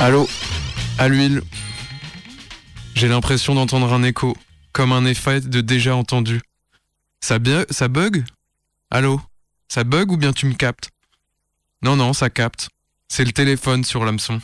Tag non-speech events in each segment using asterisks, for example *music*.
Allô À l'huile. J'ai l'impression d'entendre un écho, comme un effet de déjà entendu. Ça, ça bug Allô Ça bug ou bien tu me captes? Non, non, ça capte. C'est le téléphone sur l'hameçon.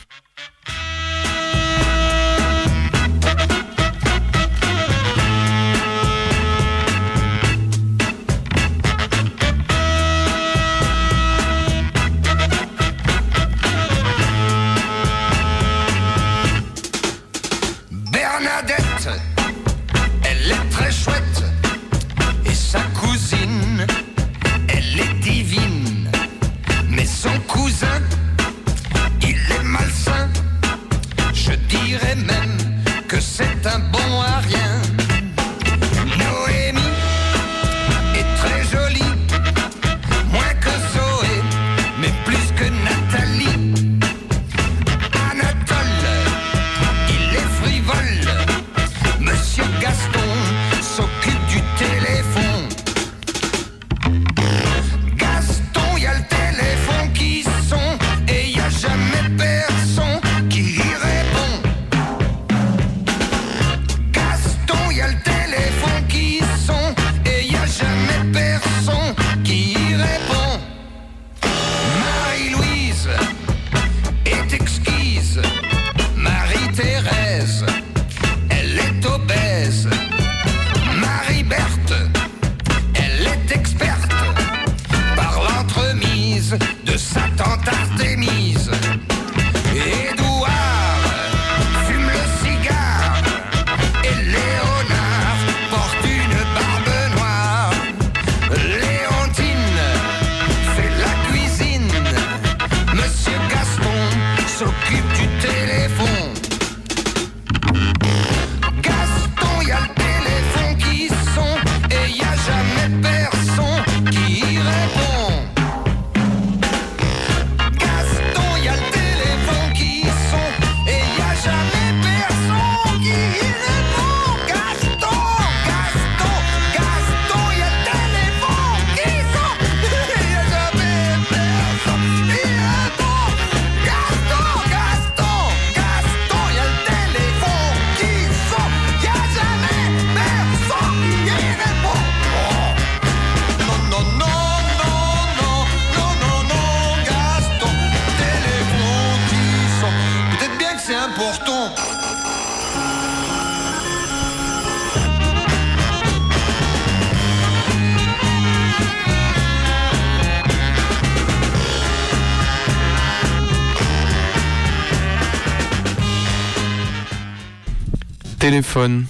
Téléphone.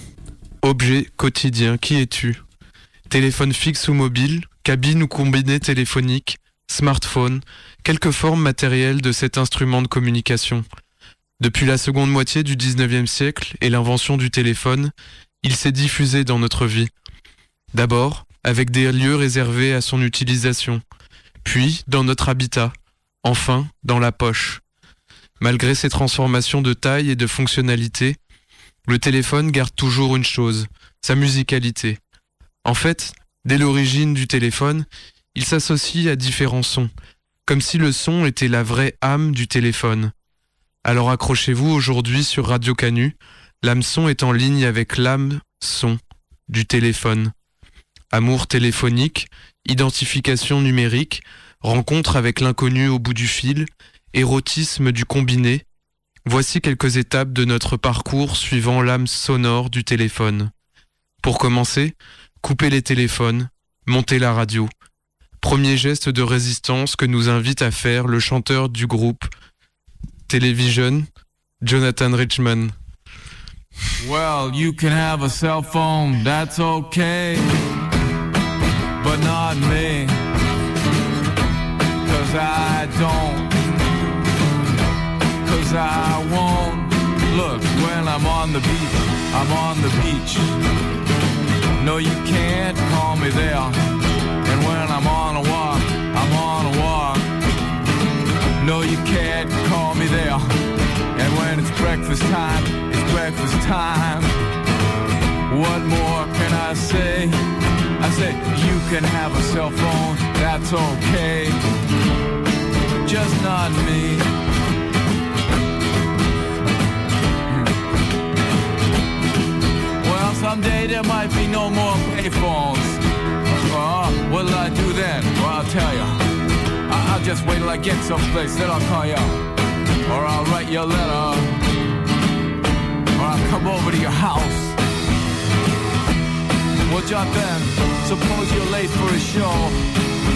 Objet quotidien. Qui es-tu? Téléphone fixe ou mobile, cabine ou combiné téléphonique, smartphone, quelque forme matérielle de cet instrument de communication? Depuis la seconde moitié du 19e siècle et l'invention du téléphone, il s'est diffusé dans notre vie. D'abord, avec des lieux réservés à son utilisation, puis dans notre habitat, enfin dans la poche. Malgré ces transformations de taille et de fonctionnalité, le téléphone garde toujours une chose, sa musicalité. En fait, dès l'origine du téléphone, il s'associe à différents sons, comme si le son était la vraie âme du téléphone. Alors accrochez-vous aujourd'hui sur Radio Canu, l'âme-son est en ligne avec l'âme-son du téléphone. Amour téléphonique, identification numérique, rencontre avec l'inconnu au bout du fil, érotisme du combiné, Voici quelques étapes de notre parcours suivant l'âme sonore du téléphone. Pour commencer, coupez les téléphones, montez la radio. Premier geste de résistance que nous invite à faire le chanteur du groupe Television, Jonathan Richman. Well, you can have a cell phone, that's okay. But not me. Cause I won't look when I'm on the beach. I'm on the beach. No, you can't call me there. And when I'm on a walk, I'm on a walk. No, you can't call me there. And when it's breakfast time, it's breakfast time. What more can I say? I said, you can have a cell phone, that's okay. Just not me. There might be no more payphones. Uh, what'll I do then? Well, I'll tell you. I- I'll just wait till I get someplace, then I'll call you. Or I'll write you a letter. Or I'll come over to your house. Well, John Ben, suppose you're late for a show.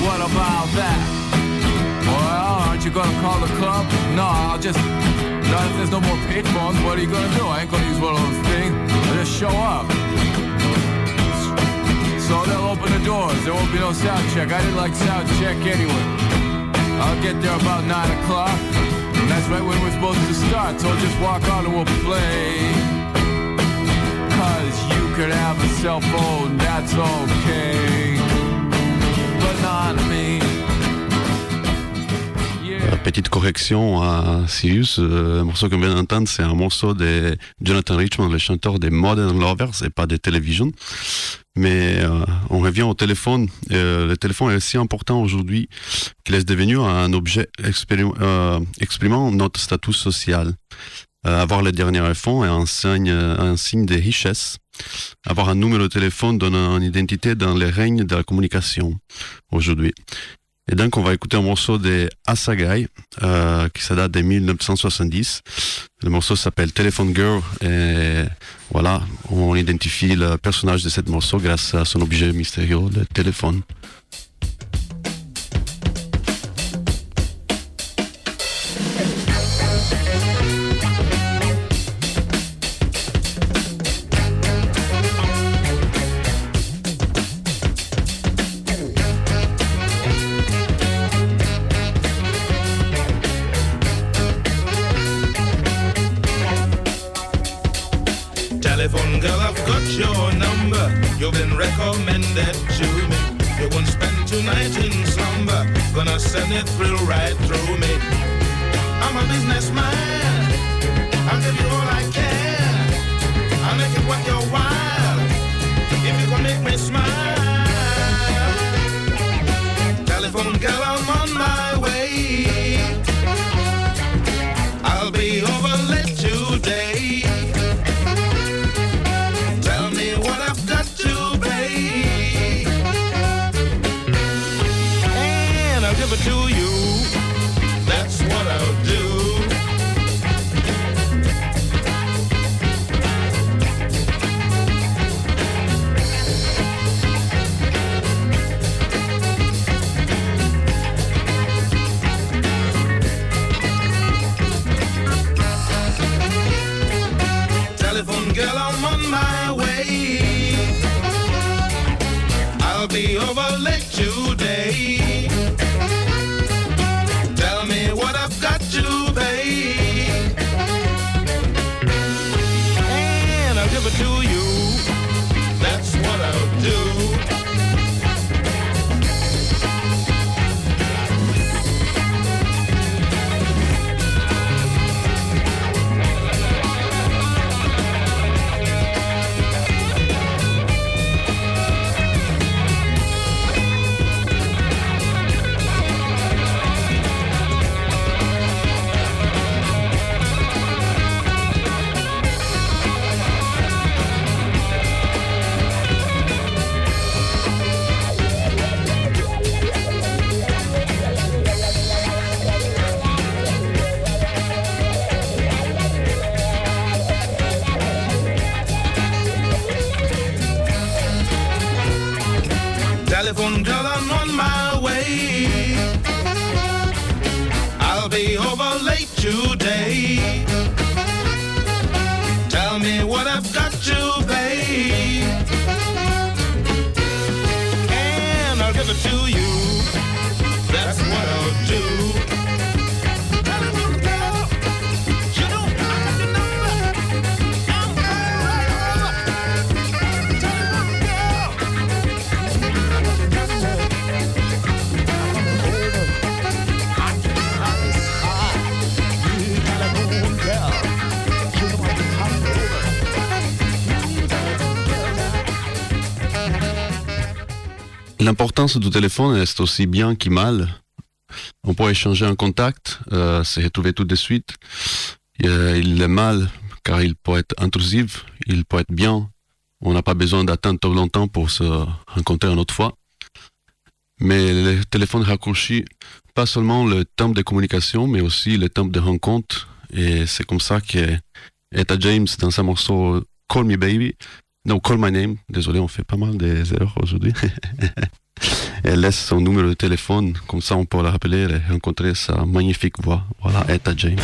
What about that? Well, aren't you gonna call the club? No, I'll just. Not if there's no more payphones, what are you gonna do? I ain't gonna use one of those things. I'll show up. So they'll open the doors. There won't be no sound check. I didn't like sound check anyway. I'll get there about 9 o'clock. And that's right when we're supposed to start. So just walk on and we'll play. Cause you could have a cell phone, that's okay. But not me. Petite correction à Sirius, euh, le morceau qu'on vient d'entendre, c'est un morceau de Jonathan Richman, le chanteur des Modern Lovers et pas des Television. Mais euh, on revient au téléphone. Euh, le téléphone est si important aujourd'hui qu'il est devenu un objet euh, exprimant notre statut social. Euh, avoir le dernier iPhone est un signe, un signe de richesse. Avoir un numéro de téléphone donne une identité dans le règne de la communication aujourd'hui. Et donc, on va écouter un morceau de Asagai, euh, qui date de 1970. Le morceau s'appelle Telephone Girl. Et voilà, on identifie le personnage de ce morceau grâce à son objet mystérieux, le téléphone. L'importance du téléphone est aussi bien que mal. On peut échanger un contact, euh, se retrouver tout de suite. Euh, il est mal car il peut être intrusif, il peut être bien on n'a pas besoin d'attendre trop longtemps pour se rencontrer une autre fois. Mais le téléphone raccourci, pas seulement le temps de communication, mais aussi le temps de rencontre. Et c'est comme ça que Etta James, dans sa morceau Call Me Baby, non, Call My Name, désolé, on fait pas mal des aujourd'hui. *laughs* Elle laisse son numéro de téléphone, comme ça on peut la rappeler et rencontrer sa magnifique voix. Voilà, Etta James.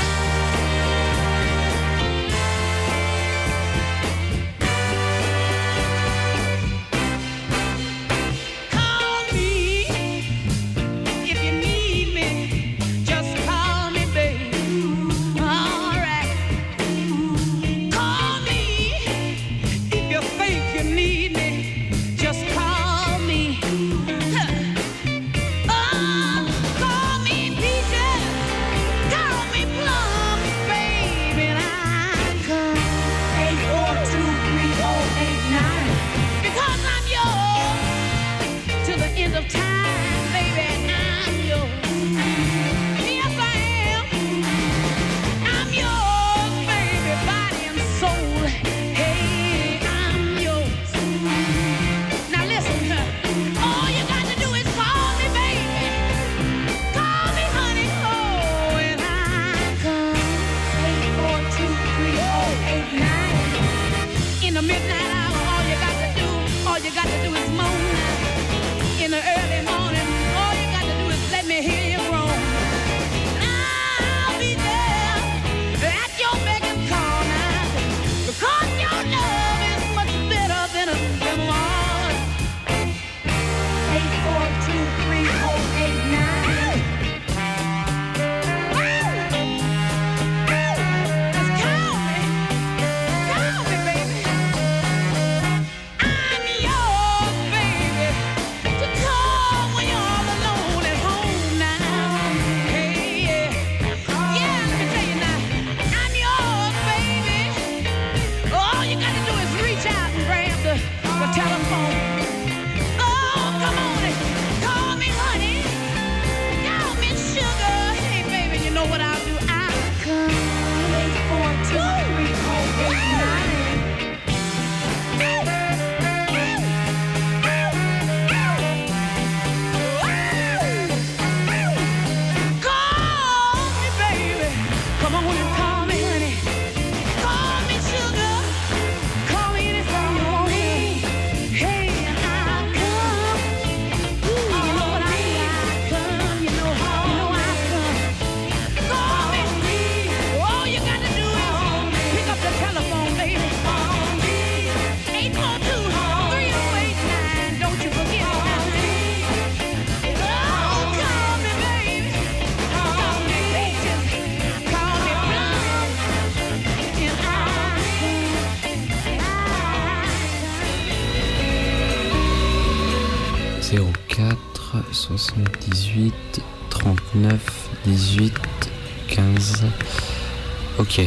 Ok.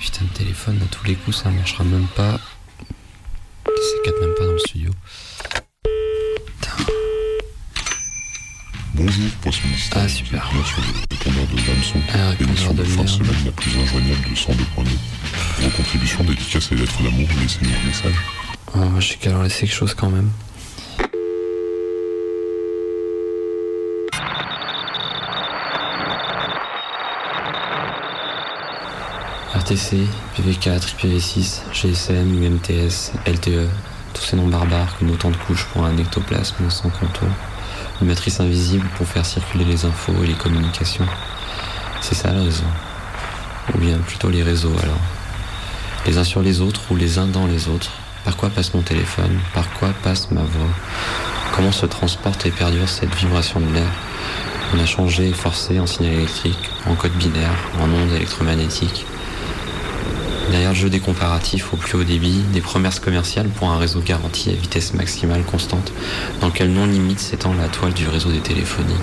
Putain de téléphone à tous les coups, ça marchera même pas. C'est quatre même pas dans le studio. Bonjour, poisson mystère. Ah, super. Bien sûr, le répondeur de répondeur Émission de de fin de merde. semaine la plus injoignable de 102.2. Vos contributions dédicacées et lettres d'amour, laissez-nous un message. Oh, moi j'ai qu'à leur laisser quelque chose quand même. RTC, PV4, IPv6, GSM, UMTS, LTE, tous ces noms barbares comme autant de couches pour un ectoplasme sans contour. Une matrice invisible pour faire circuler les infos et les communications. C'est ça le réseau. Ou bien plutôt les réseaux alors. Les uns sur les autres ou les uns dans les autres. Par quoi passe mon téléphone? Par quoi passe ma voix? Comment se transporte et perdure cette vibration de l'air? On a changé et forcé en signal électrique, en code binaire, en ondes électromagnétiques. Derrière le jeu des comparatifs au plus haut débit, des promesses commerciales pour un réseau garanti à vitesse maximale constante, dans lequel non limite s'étend la toile du réseau des téléphonies?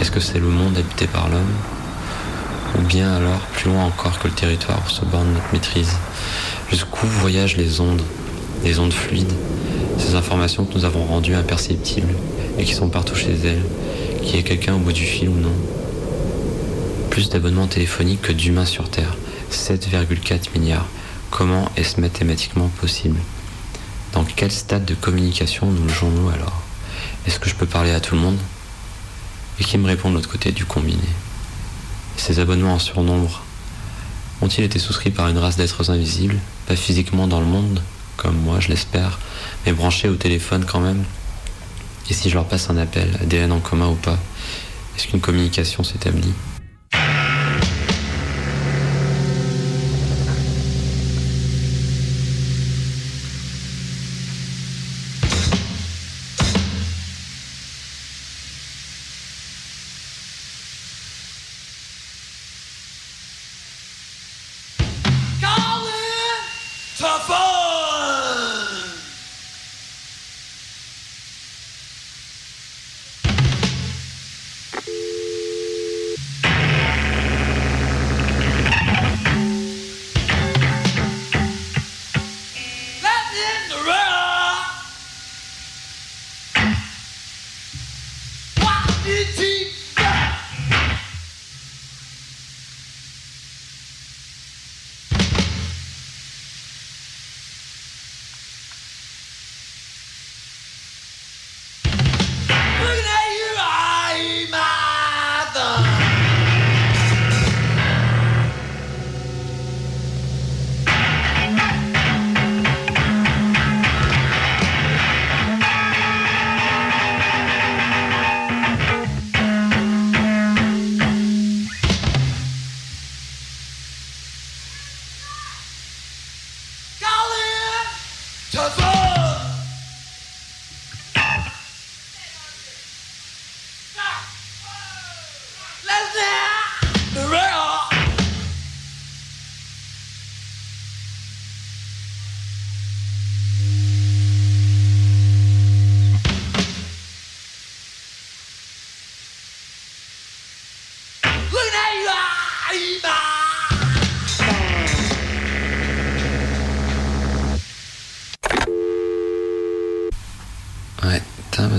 Est-ce que c'est le monde habité par l'homme? Ou bien alors plus loin encore que le territoire où se borne notre maîtrise Jusqu'où voyagent les ondes, les ondes fluides, ces informations que nous avons rendues imperceptibles et qui sont partout chez elles, qu'il y ait quelqu'un au bout du fil ou non? Plus d'abonnements téléphoniques que d'humains sur Terre, 7,4 milliards. Comment est-ce mathématiquement possible? Dans quel stade de communication nous jouons-nous alors? Est-ce que je peux parler à tout le monde? Et qui me répond de l'autre côté du combiné? Ces abonnements en surnombre ont-ils été souscrits par une race d'êtres invisibles, pas physiquement dans le monde, comme moi je l'espère, mais branchés au téléphone quand même? Et si je leur passe un appel, ADN en commun ou pas, est-ce qu'une communication s'établit?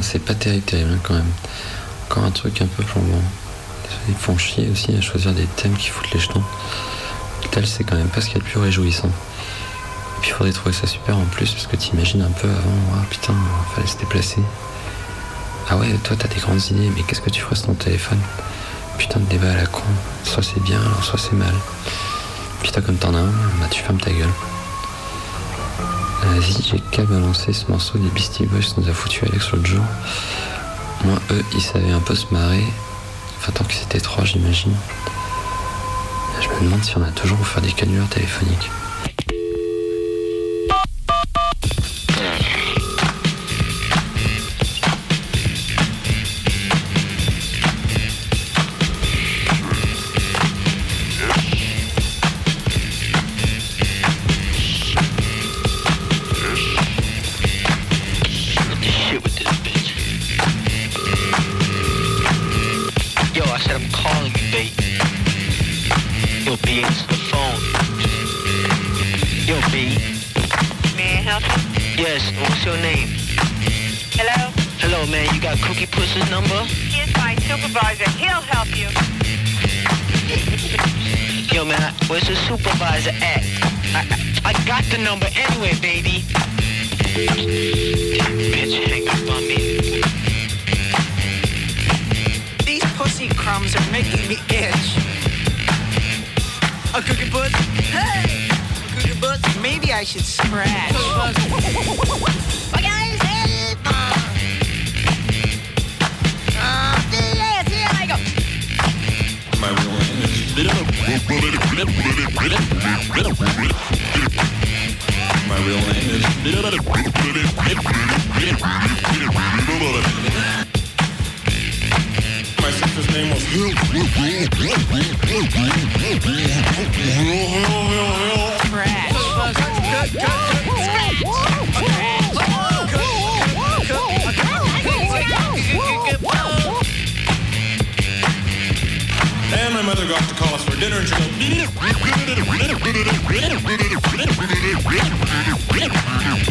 C'est pas terrible, hein, quand même. Encore un truc un peu plombant. Ils font chier aussi à choisir des thèmes qui foutent les jetons. Tel, c'est quand même pas ce qu'il y a de plus réjouissant. Et puis il faudrait trouver ça super en plus, parce que t'imagines un peu avant, ah putain, fallait se déplacer. Ah ouais, toi t'as des grandes idées, mais qu'est-ce que tu ferais sur ton téléphone? Putain de débat à la con. Soit c'est bien, soit c'est mal. Putain, comme t'en as un, bah tu fermes ta gueule. Vas-y, j'ai qu'à balancer ce morceau des Beastie Boys nous a foutu Alex l'autre jour. Moi, eux, ils savaient un peu se marrer. Enfin, tant que c'était trois, j'imagine. Je me demande si on a toujours faire des canulars téléphoniques.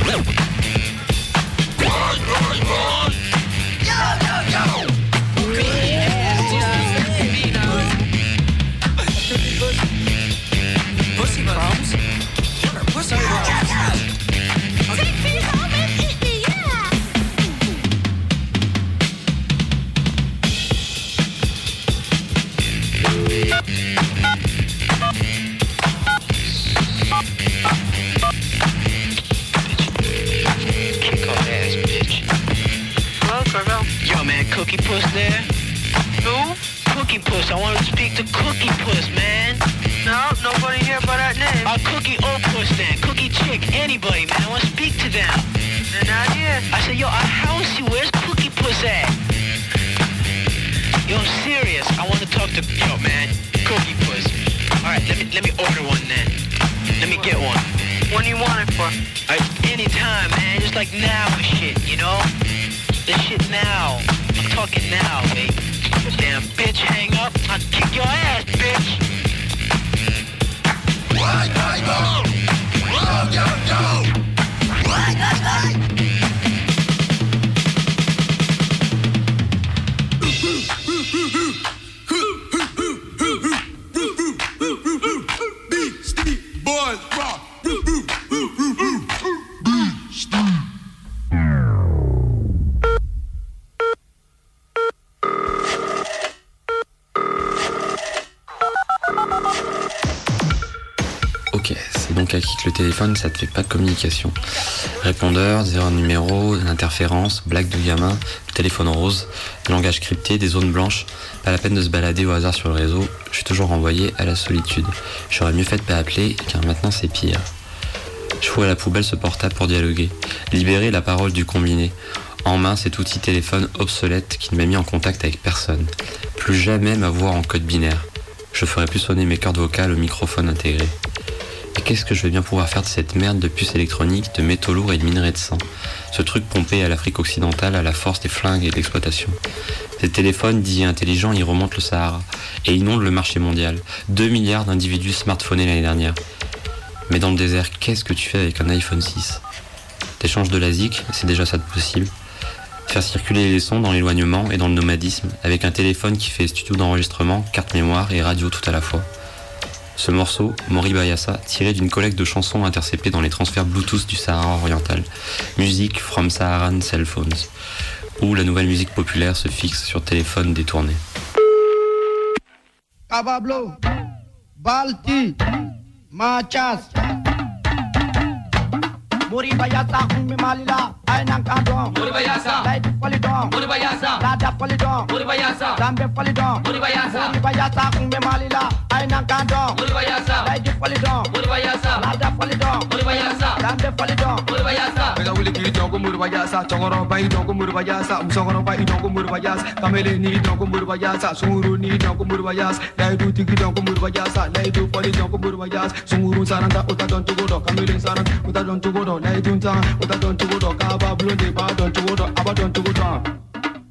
Thank you. Communication. Répondeur, zéro numéro, interférence, blague de gamin, téléphone rose, langage crypté, des zones blanches. Pas la peine de se balader au hasard sur le réseau. Je suis toujours renvoyé à la solitude. J'aurais mieux fait de pas appeler, car maintenant c'est pire. Je fous à la poubelle ce portable pour dialoguer. Libérer la parole du combiné. En main cet outil téléphone obsolète qui ne m'a mis en contact avec personne. Plus jamais ma voix en code binaire. Je ferai plus sonner mes cordes vocales au microphone intégré. Et qu'est-ce que je vais bien pouvoir faire de cette merde de puces électroniques, de métaux lourds et de minerais de sang? Ce truc pompé à l'Afrique occidentale à la force des flingues et de l'exploitation. Ces téléphones dits intelligents, ils remontent le Sahara et inondent le marché mondial. 2 milliards d'individus smartphonés l'année dernière. Mais dans le désert, qu'est-ce que tu fais avec un iPhone 6 T'échanges de la ZIC, c'est déjà ça de possible. Faire circuler les sons dans l'éloignement et dans le nomadisme, avec un téléphone qui fait studio d'enregistrement, carte mémoire et radio tout à la fois. Ce morceau, Mori Bayasa, tiré d'une collecte de chansons interceptées dans les transferts Bluetooth du Sahara oriental. Musique from Saharan Cell Phones. Où la nouvelle musique populaire se fixe sur téléphone détourné. Cabablo, Balti, Machas. Muri bayasa umi malila ay kadon Muri bayasa light polidon Muri bayasa lada polidon Muri bayasa lambe polidon Muri bayasa Muri bayasa umi malila ay kadon Muri bayasa light polidon Muri bayasa lada polidon Muri bayasa lambe polidon Muri bayasa Mega wuli kiri jongo muri bayasa chongoro bai jongo muri bayasa umsongoro bai jongo muri bayasa kamele ni jongo muri bayasa suru ni jongo muri bayasa dai du tiki jongo muri bayasa dai du poli jongo muri bayasa suru saranta uta don tugodo kamele saranta uta don tugodo don na idun tan uta don tugu don ka ba bulon de ba don tugu don aba don tugu don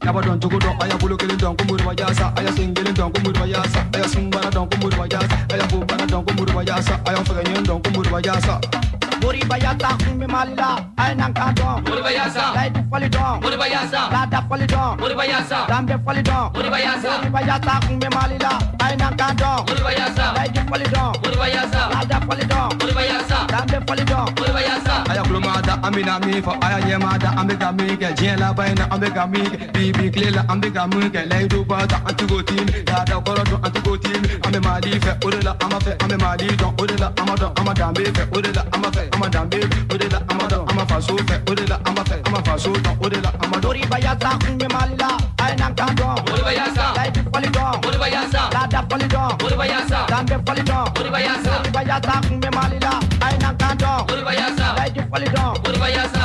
yaba don tugu don aya bolo kelen don kumuri wa yasa aya sen kelen don kumuri wa yasa aya sun bara don kumuri wa yasa aya bo bara don kumuri wa yasa. Aya fɛgɛ ɲɛ don kumuri wa yasa. Moribayasa, Mimala, Ainankadon, Moribayasa, Lady Folidon, Moribayasa, Lada Folidon, Moribayasa, Lambe Folidon, Moribayasa, Moribayasa, Mimalila, Ainankadon, Moribayasa, Lady Folidon, Moribayasa, Lada Folidon, amina mi fa aya ye mata ambega mi ke jien la baina ambega mi ke bibi klela ambega mi ke laidu bata antigo team ya da koro do antigo team ame mali fe odela ama fe ame mali don odela ama don ama dambe fe odela ama fe ama dambe odela ama don ama faso fe odela ama fe ama faso don odela ama don riba ya sa unye malila ay nan ka don riba ya sa laidu fali don riba lada fali don riba ya sa dambe fali don riba ya sa riba ya sa unye malila Tantan Don, Urbayasa, Raiju Polidon, Urbayasa.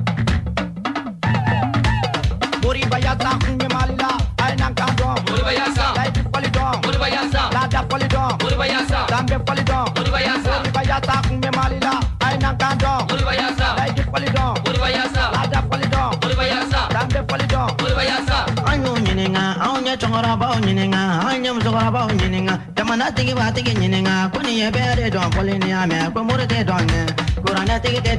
Muribayasa, Life Polidon, Muribayasa, Lada Polidon, Muribayasa, Dambe Polidon, Muribayasa, Muribayasa, Kume Malila, Aina Kandon, Muribayasa, Life Polidon, Muribayasa, Lada Polidon, Muribayasa, Dambe Polidon, Muribayasa, Anu Nininga, Anya Chong bao nyininga, anya musokora bao nyininga, jamana tigi ba tigi ɲininga ko nin ye bɛɛ de dɔn fɔli ni y'a mɛn ko muru tɛ dɔn kɛ kuranɛ tigi tɛ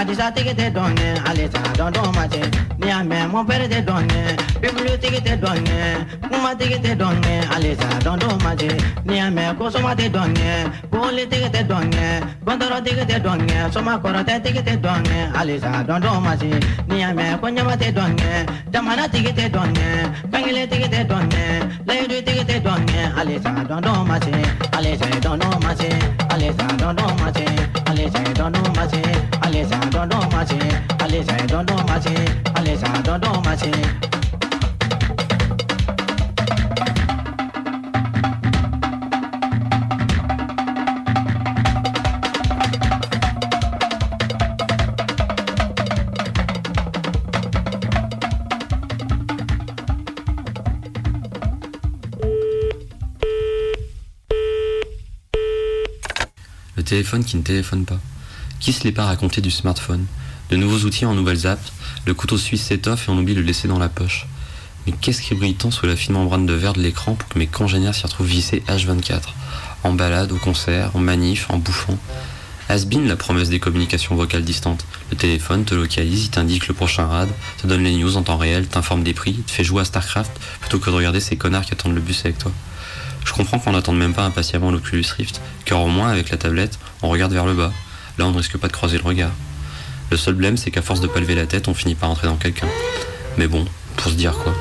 adisa tigi tɛ dɔn kɛ halisa dɔn dɔn ma cɛ ni y'a mɛn père tɛ dɔn kɛ bibulu tigi tɛ dɔn kɛ kuma tigi ma cɛ ni y'a mɛn ko soma tɛ dɔn kɛ boli tigi tɛ dɔn kɛ soma kɔrɔtɛ tigi tɛ dɔn kɛ halisa dɔn dɔn ma cɛ ni y'a mɛn ko ɲama tɛ dɔn kɛ jamana tigi tɛ dɔn kɛ dɔn don't tɛ. Qui ne téléphone pas. Qui se l'est pas raconté du smartphone? De nouveaux outils en nouvelles apps, le couteau suisse s'étoffe et on oublie de le laisser dans la poche. Mais qu'est-ce qui brille tant sous la fine membrane de verre de l'écran pour que mes congénères s'y retrouvent vissés H24 En balade, au concert, en manif, en bouffant. Has-been la promesse des communications vocales distantes. Le téléphone te localise, il t'indique le prochain rad, te donne les news en temps réel, t'informe des prix, te fait jouer à StarCraft plutôt que de regarder ces connards qui attendent le bus avec toi. Je comprends qu'on n'attende même pas impatiemment l'Oculus Rift, car au moins avec la tablette, on regarde vers le bas. Là, on ne risque pas de croiser le regard. Le seul blême, c'est qu'à force de pas lever la tête, on finit par entrer dans quelqu'un. Mais bon, pour se dire quoi.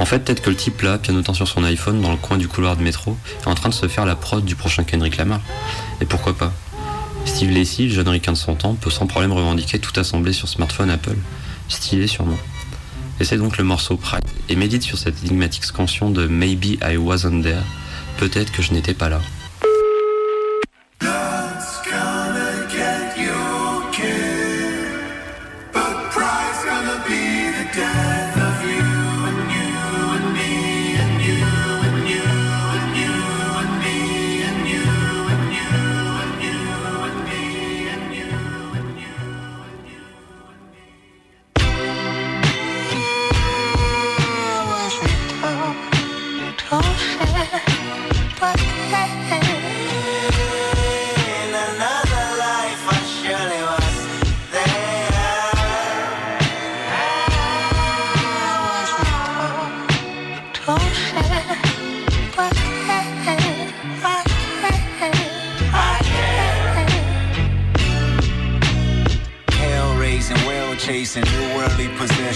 En fait, peut-être que le type là, pianotant sur son iPhone dans le coin du couloir de métro, est en train de se faire la prod du prochain Kendrick Lamar. Et pourquoi pas Steve Lacy, le jeune ricain de son temps, peut sans problème revendiquer tout assemblé sur smartphone Apple. Stylé sûrement. Et donc le morceau Pride, et médite sur cette énigmatique scansion de Maybe I wasn't there, peut-être que je n'étais pas là.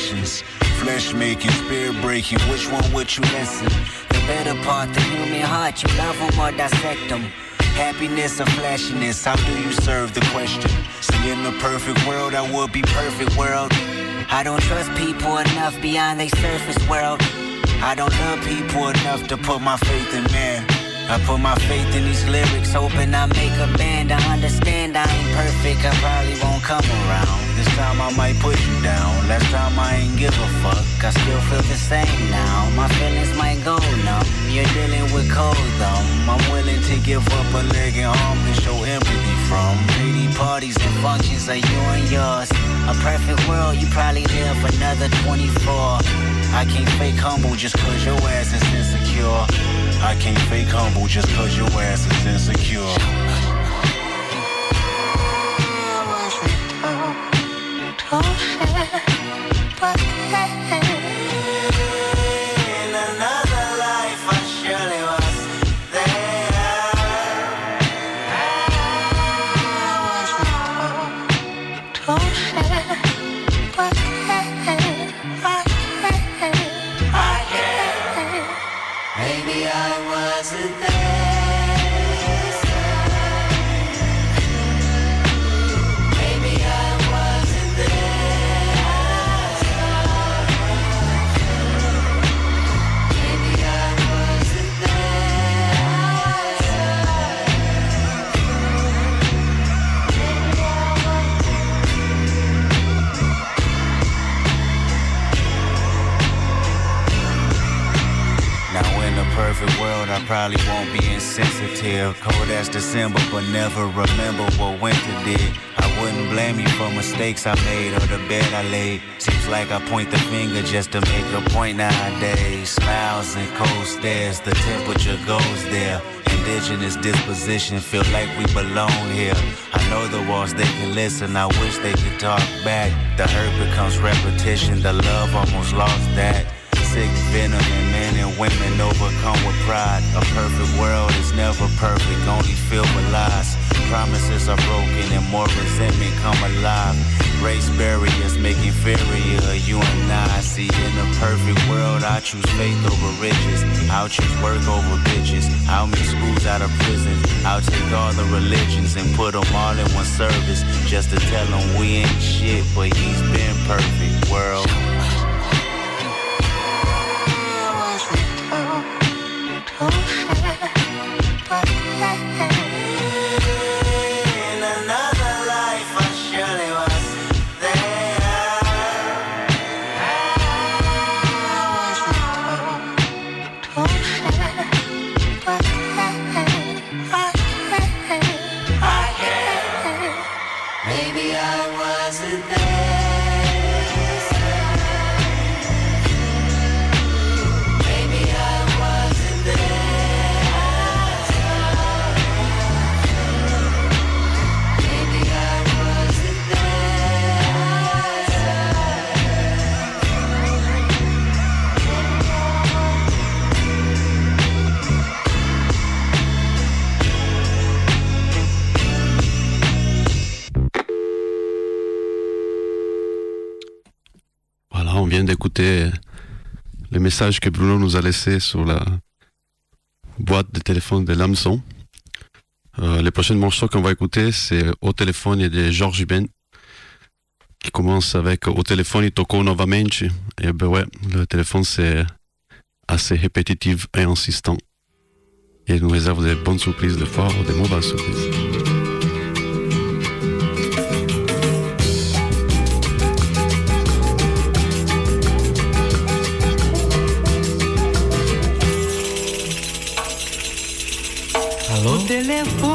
Possessions. Flesh making, spirit breaking, which one would you listen? The better part, the human heart, you love them or dissect them. Happiness or flashiness, how do you serve the question? See, in the perfect world, I would be perfect world. I don't trust people enough beyond their surface world. I don't love people enough to put my faith in man. I put my faith in these lyrics, hoping I make a band. I understand I ain't perfect, I probably won't come around. This time I might put you down. Last time I ain't give a fuck. I still feel the same now. My feelings might go numb. You're dealing with cold thumb. I'm willing to give up a leg and arm to show empathy from. Lady parties and functions are you and yours. A perfect world, you probably live another 24. I can't fake humble just cause your ass is insecure. I can't fake humble just cause your ass is insecure. In probably won't be insensitive. Cold as December, but never remember what winter did. I wouldn't blame you for mistakes I made or the bed I laid. Seems like I point the finger just to make a point nowadays. Smiles and cold stares, the temperature goes there. Indigenous disposition, feel like we belong here. I know the walls they can listen, I wish they could talk back. The hurt becomes repetition, the love almost lost that. Sick venom in men and women overcome with pride. A perfect world is never perfect, only filled with lies. Promises are broken and more resentment come alive. Race barriers make inferior you and I. See, in a perfect world, I choose faith over riches. I'll choose work over bitches. I'll make schools out of prison. I'll take all the religions and put them all in one service. Just to tell them we ain't shit, but he's been perfect. World. say? Vient d'écouter le message que Bruno nous a laissé sur la boîte de téléphone de l'hameçon. Euh, les prochains morceaux qu'on va écouter, c'est Au téléphone de Georges Ben, qui commence avec Au téléphone, il tocco novamente. Et ben ouais, le téléphone, c'est assez répétitif et insistant. Et il nous réserve des bonnes surprises de fois ou des mauvaises surprises. teléfono.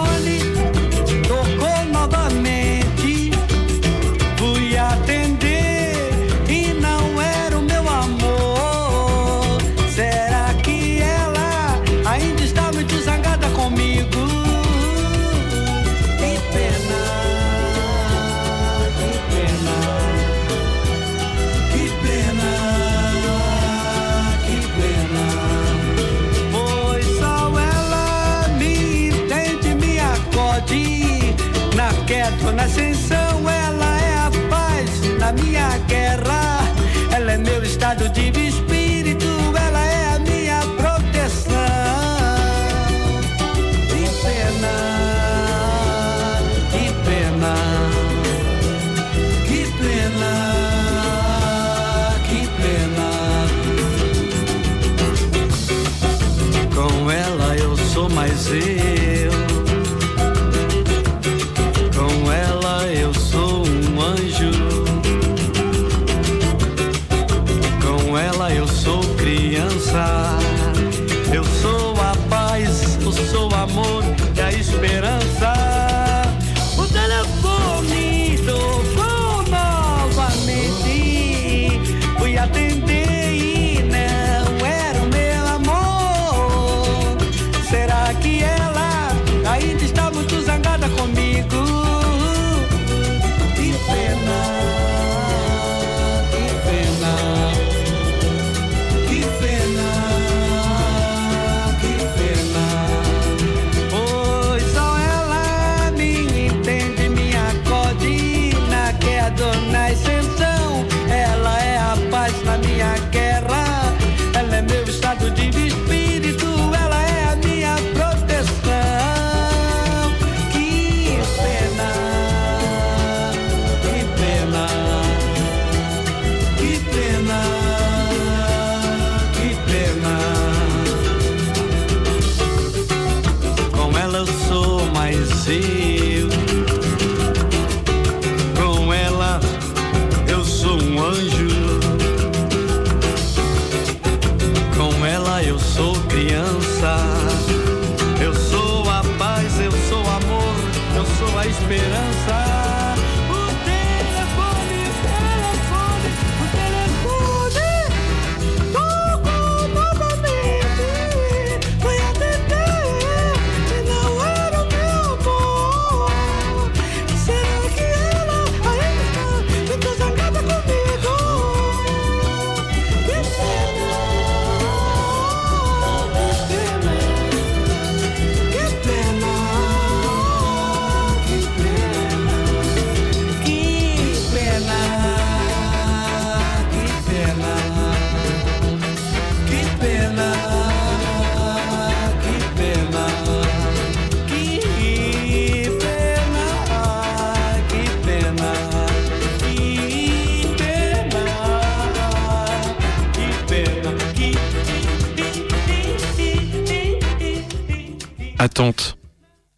Attente.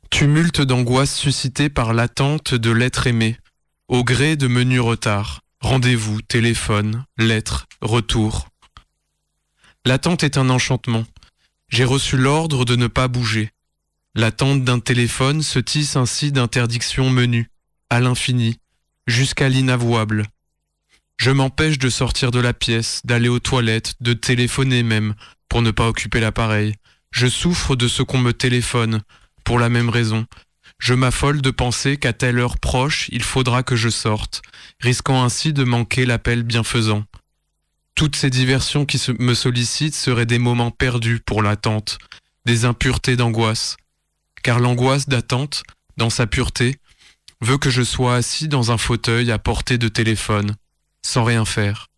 Tumulte d'angoisse suscité par l'attente de l'être aimé, au gré de menus retards, rendez-vous, téléphone, lettres, retour. L'attente est un enchantement. J'ai reçu l'ordre de ne pas bouger. L'attente d'un téléphone se tisse ainsi d'interdictions menues, à l'infini, jusqu'à l'inavouable. Je m'empêche de sortir de la pièce, d'aller aux toilettes, de téléphoner même, pour ne pas occuper l'appareil. Je souffre de ce qu'on me téléphone, pour la même raison. Je m'affole de penser qu'à telle heure proche, il faudra que je sorte, risquant ainsi de manquer l'appel bienfaisant. Toutes ces diversions qui me sollicitent seraient des moments perdus pour l'attente, des impuretés d'angoisse. Car l'angoisse d'attente, dans sa pureté, veut que je sois assis dans un fauteuil à portée de téléphone, sans rien faire.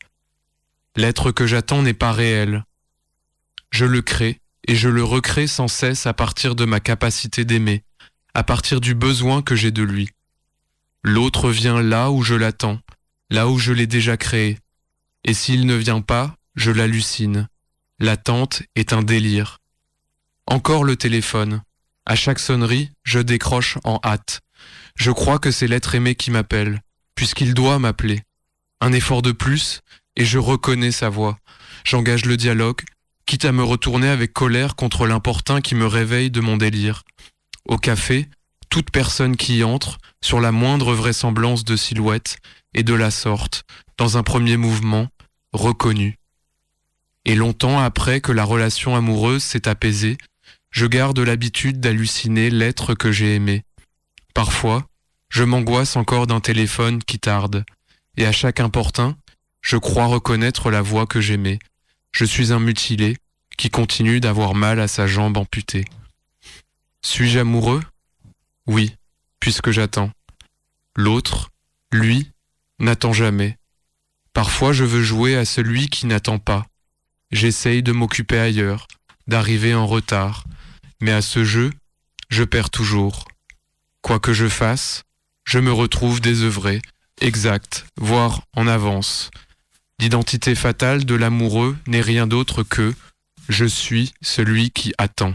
L'être que j'attends n'est pas réel. Je le crée et je le recrée sans cesse à partir de ma capacité d'aimer, à partir du besoin que j'ai de lui. L'autre vient là où je l'attends, là où je l'ai déjà créé. Et s'il ne vient pas, je l'hallucine. L'attente est un délire. Encore le téléphone. À chaque sonnerie, je décroche en hâte. Je crois que c'est l'être aimé qui m'appelle, puisqu'il doit m'appeler. Un effort de plus, et je reconnais sa voix. J'engage le dialogue, quitte à me retourner avec colère contre l'importun qui me réveille de mon délire. Au café, toute personne qui entre, sur la moindre vraisemblance de silhouette, est de la sorte, dans un premier mouvement, reconnue. Et longtemps après que la relation amoureuse s'est apaisée, je garde l'habitude d'halluciner l'être que j'ai aimé. Parfois, je m'angoisse encore d'un téléphone qui tarde, et à chaque importun, je crois reconnaître la voix que j'aimais. Je suis un mutilé qui continue d'avoir mal à sa jambe amputée. Suis-je amoureux? Oui, puisque j'attends. L'autre, lui, n'attend jamais. Parfois je veux jouer à celui qui n'attend pas. J'essaye de m'occuper ailleurs, d'arriver en retard, mais à ce jeu, je perds toujours. Quoi que je fasse, je me retrouve désœuvré, exact, voire en avance. L'identité fatale de l'amoureux n'est rien d'autre que je suis celui qui attend.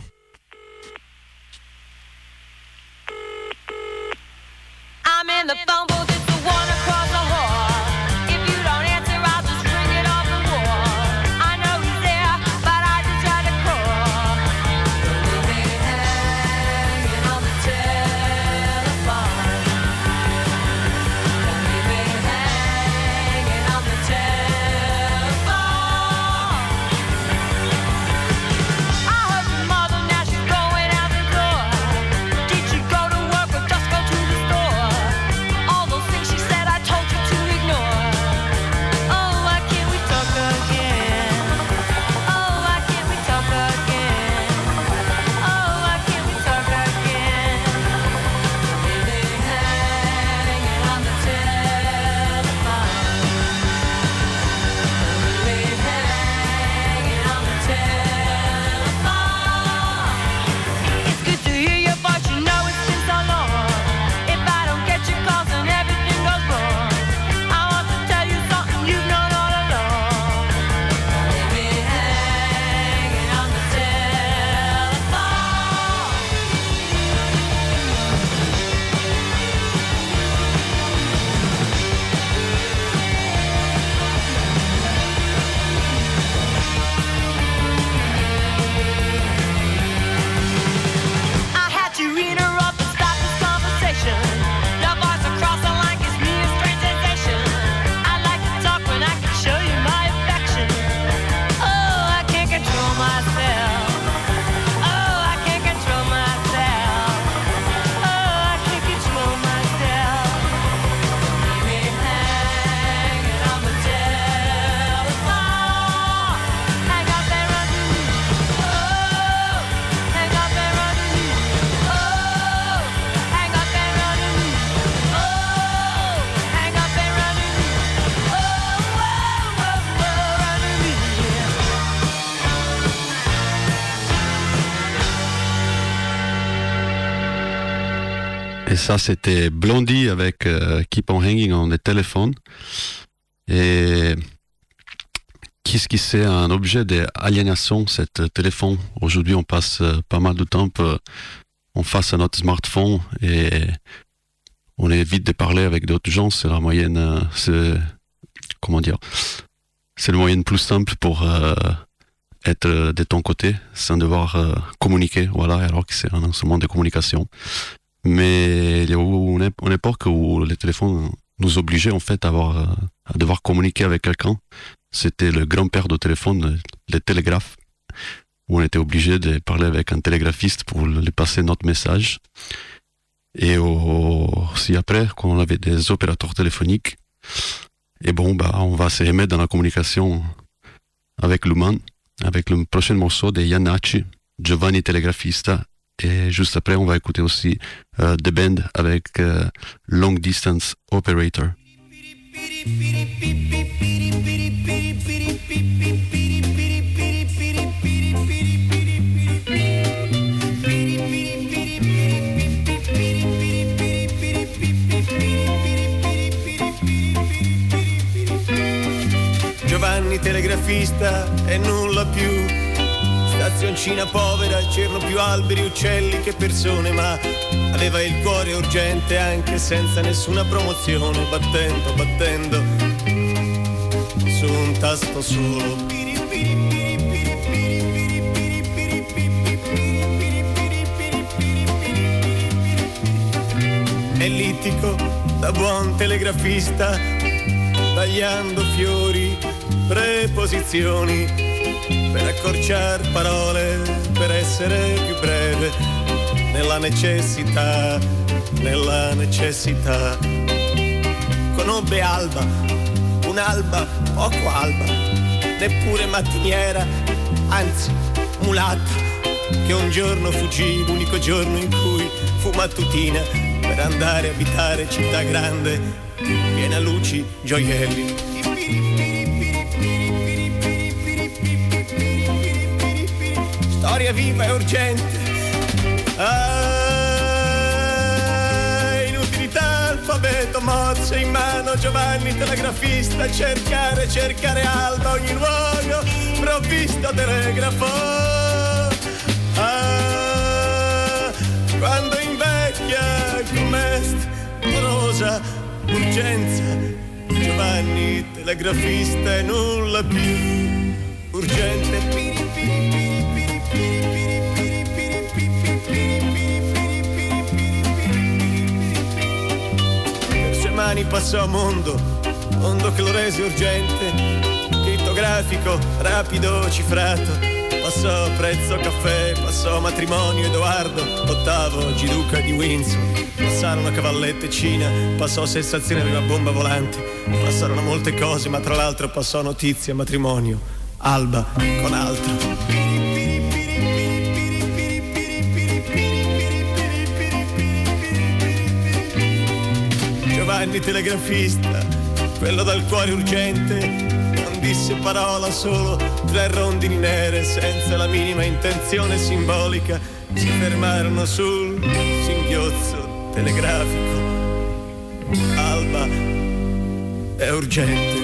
Ça, c'était Blondie avec euh, Keep on Hanging on the Telephone. Et qu'est-ce qui c'est un objet d'aliénation, cet téléphone? Aujourd'hui, on passe euh, pas mal de temps euh, en face à notre smartphone et on évite de parler avec d'autres gens. C'est la moyenne, euh, c'est, comment dire, c'est le moyen plus simple pour euh, être euh, de ton côté sans devoir euh, communiquer. Voilà, alors que c'est un instrument de communication. Mais il y a eu une, ép- une époque où les téléphones nous obligeaient en fait euh, à devoir communiquer avec quelqu'un. C'était le grand-père du téléphone, le, le télégraphe, où on était obligé de parler avec un télégraphiste pour lui passer notre message. Et au- aussi après, quand on avait des opérateurs téléphoniques, et bon, bah, on va se remettre dans la communication avec l'humain, avec le prochain morceau de Yannacci, Giovanni Telegrafista. Et juste après, on va écouter aussi euh, The Band avec euh, Long Distance Operator. Giovanni telegrafista e nulla più. Stazioncina povera, c'erano più alberi, uccelli che persone, ma aveva il cuore urgente anche senza nessuna promozione, battendo, battendo su un tasto solo. Ellittico, da buon telegrafista, tagliando fiori, preposizioni, per accorciare parole, per essere più breve, nella necessità, nella necessità. Conobbe Alba, un'alba poco alba, neppure mattiniera, anzi mulatta, che un giorno fuggì, l'unico giorno in cui fu mattutina, per andare a abitare città grande, piena luci, gioielli. Storia viva e urgente. Ah, inutilità, alfabeto, mozze in mano, Giovanni telegrafista, cercare, cercare alba, ogni luogo, provvisto telegrafo. Ah, quando invecchia com'est, rosa, urgenza, Giovanni telegrafista e nulla più urgente. Per mani passò mondo, mondo che lo rese urgente, crittografico, rapido, cifrato. Passò prezzo caffè, passò matrimonio Edoardo, ottavo Giduca di Windsor. Passarono cavallette e Cina, passò sensazione di una bomba volante. Passarono molte cose, ma tra l'altro passò notizia, matrimonio, alba con altro. Giovanni telegrafista, quello dal cuore urgente, non disse parola solo tre rondini nere senza la minima intenzione simbolica, si fermarono sul singhiozzo telegrafico. Alba è urgente.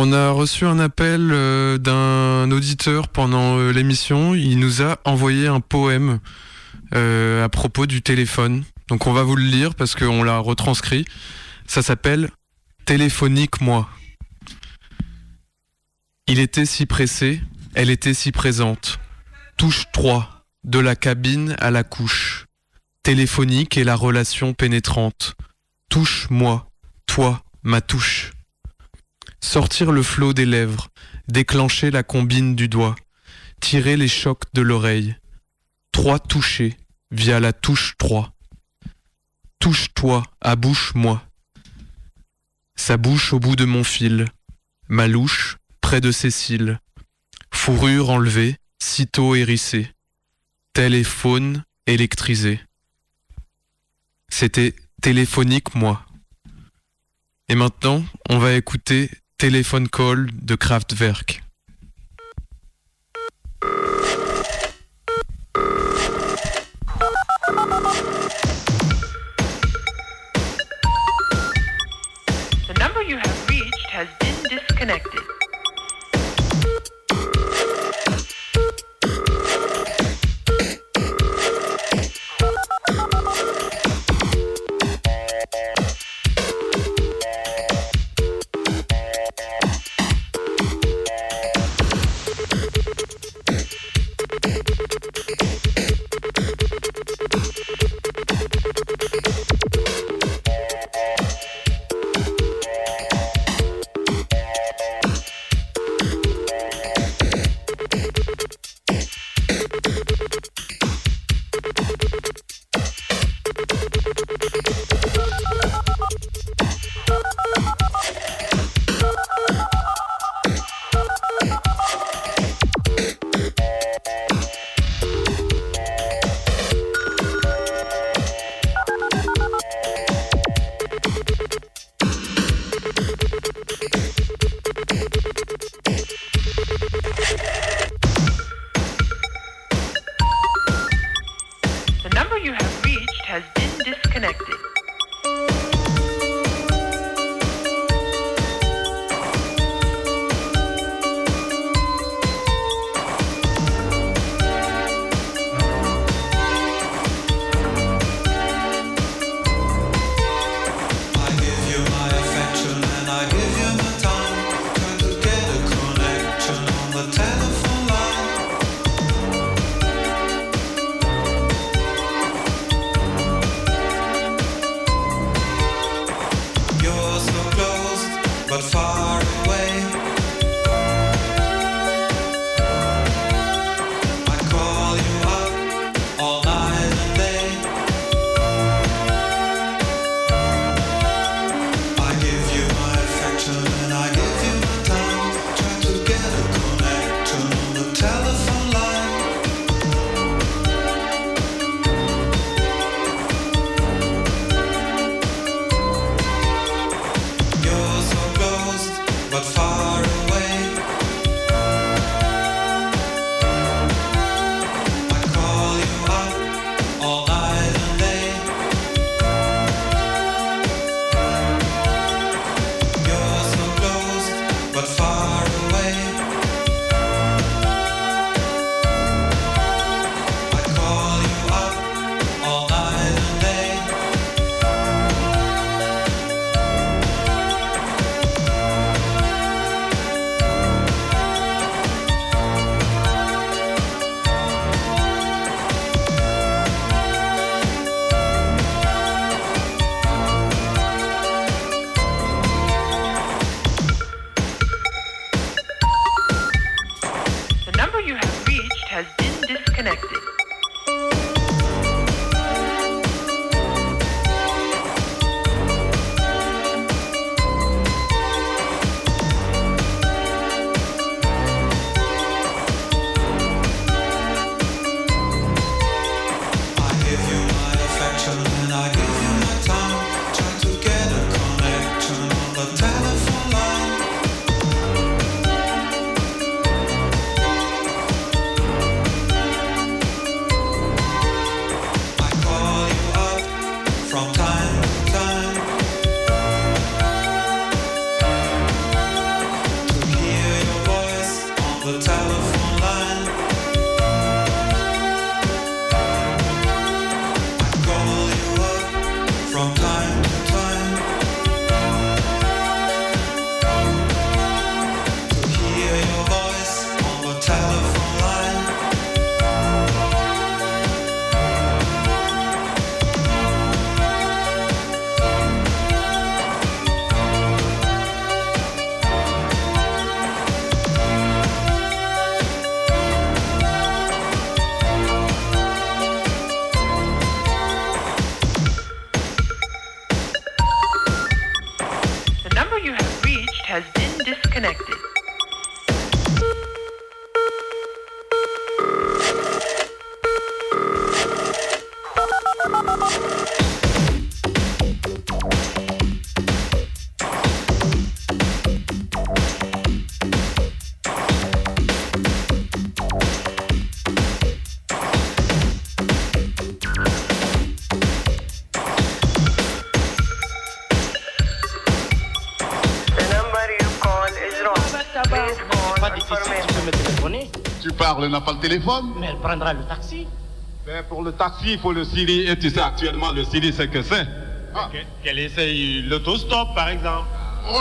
On a reçu un appel euh, d'un auditeur pendant euh, l'émission. Il nous a envoyé un poème euh, à propos du téléphone. Donc on va vous le lire parce qu'on l'a retranscrit. Ça s'appelle Téléphonique moi. Il était si pressé, elle était si présente. Touche 3, de la cabine à la couche. Téléphonique et la relation pénétrante. Touche moi, toi, ma touche. Sortir le flot des lèvres, déclencher la combine du doigt, tirer les chocs de l'oreille. Trois touchés via la touche 3. Touche-toi à bouche moi. Sa bouche au bout de mon fil, ma louche près de ses cils. Fourrure enlevée, sitôt hérissée. Tel est. C'était téléphonique moi. Et maintenant, on va écouter Téléphone Call de Kraftwerk. Elle n'a pas le téléphone Mais elle prendra le taxi. Ben, pour le taxi, il faut le Siri. Et tu sais actuellement, le Siri, c'est que c'est. Ah. Qu'elle essaye l'autostop, par exemple. Ce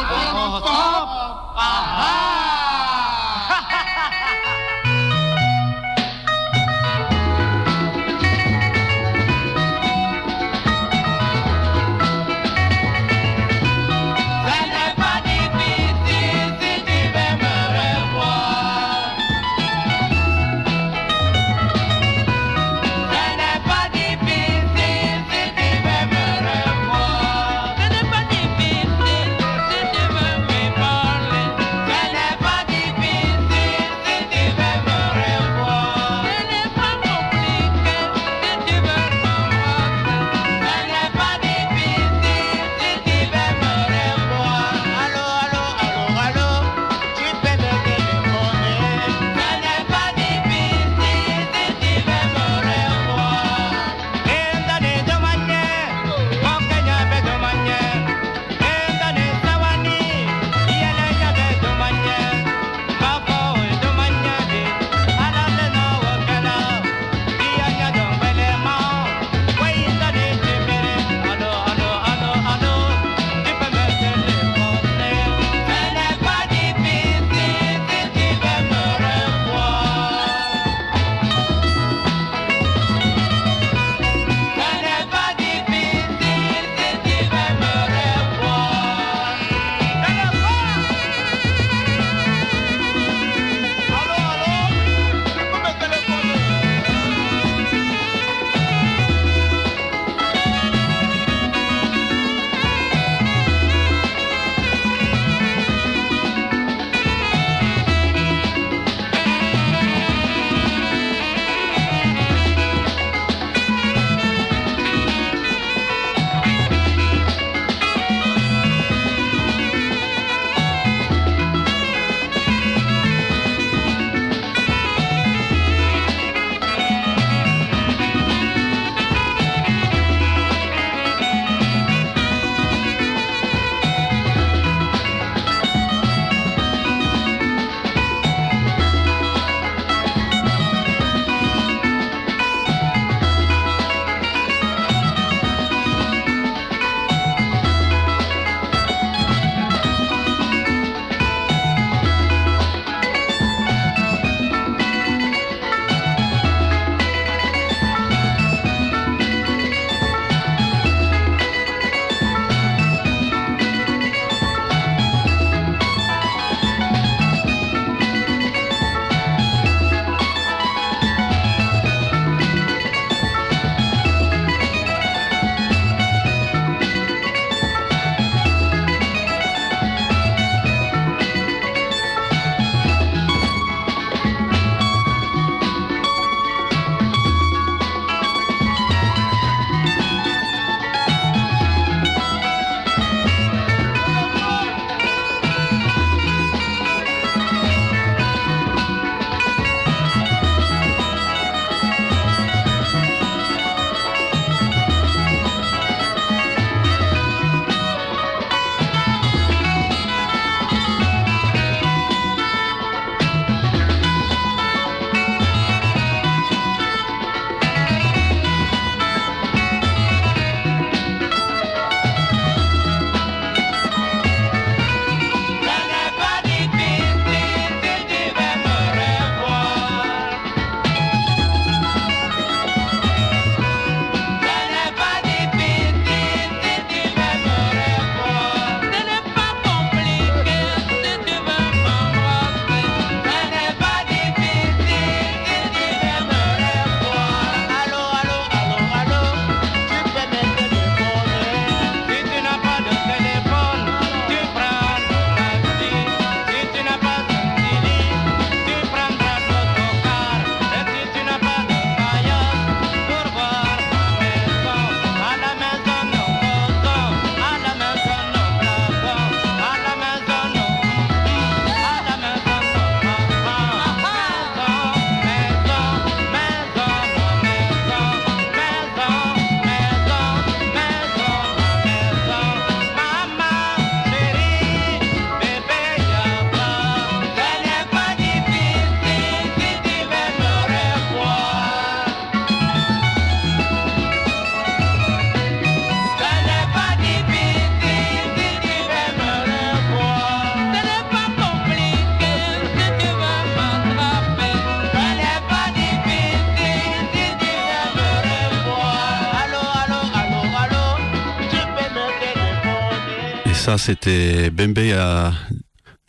c'était Bembe à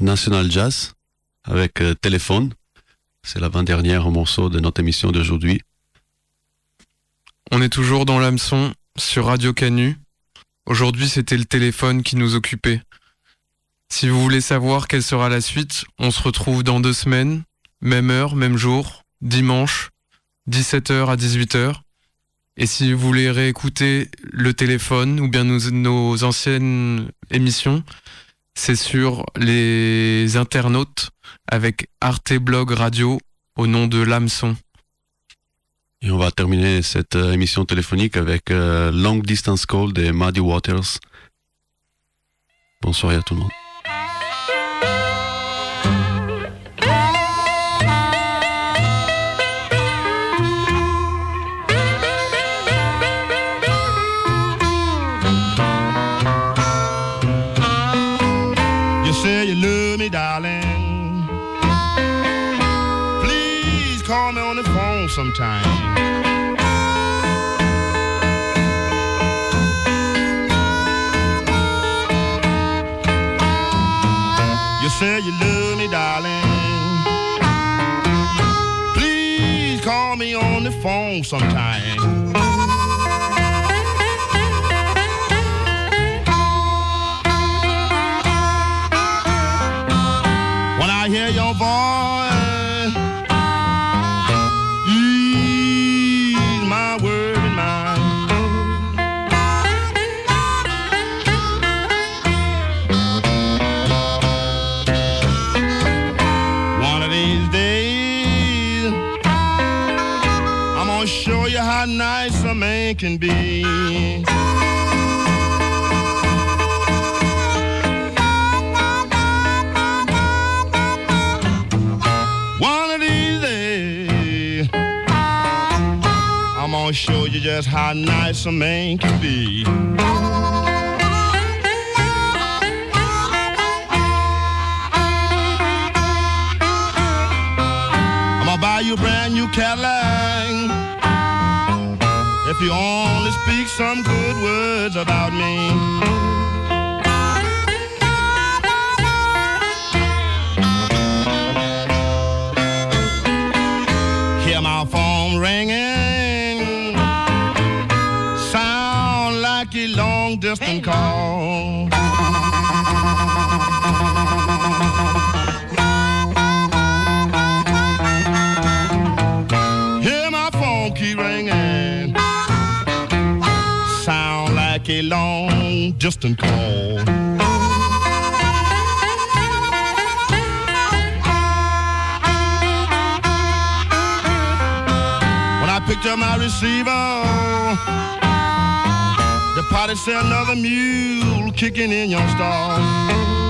National Jazz avec euh, Téléphone. C'est l'avant-dernier morceau de notre émission d'aujourd'hui. On est toujours dans l'hameçon sur Radio Canu. Aujourd'hui, c'était le téléphone qui nous occupait. Si vous voulez savoir quelle sera la suite, on se retrouve dans deux semaines, même heure, même jour, dimanche, 17h à 18h. Et si vous voulez réécouter le téléphone ou bien nos, anciennes émissions, c'est sur les internautes avec Arte Blog Radio au nom de l'hameçon. Et on va terminer cette euh, émission téléphonique avec euh, Long Distance Call des Muddy Waters. Bonsoir à tout le monde. Sometime. You say you love me, darling. Please call me on the phone sometime. Can be. One of these days, I'm gonna show you just how nice a man can be. I'm gonna buy you a brand new Cadillac if you only speak some good words about me. Hear my phone ringing, sound like a long distance call. Long distance call. When I picked up my receiver, the party said another mule kicking in your stall.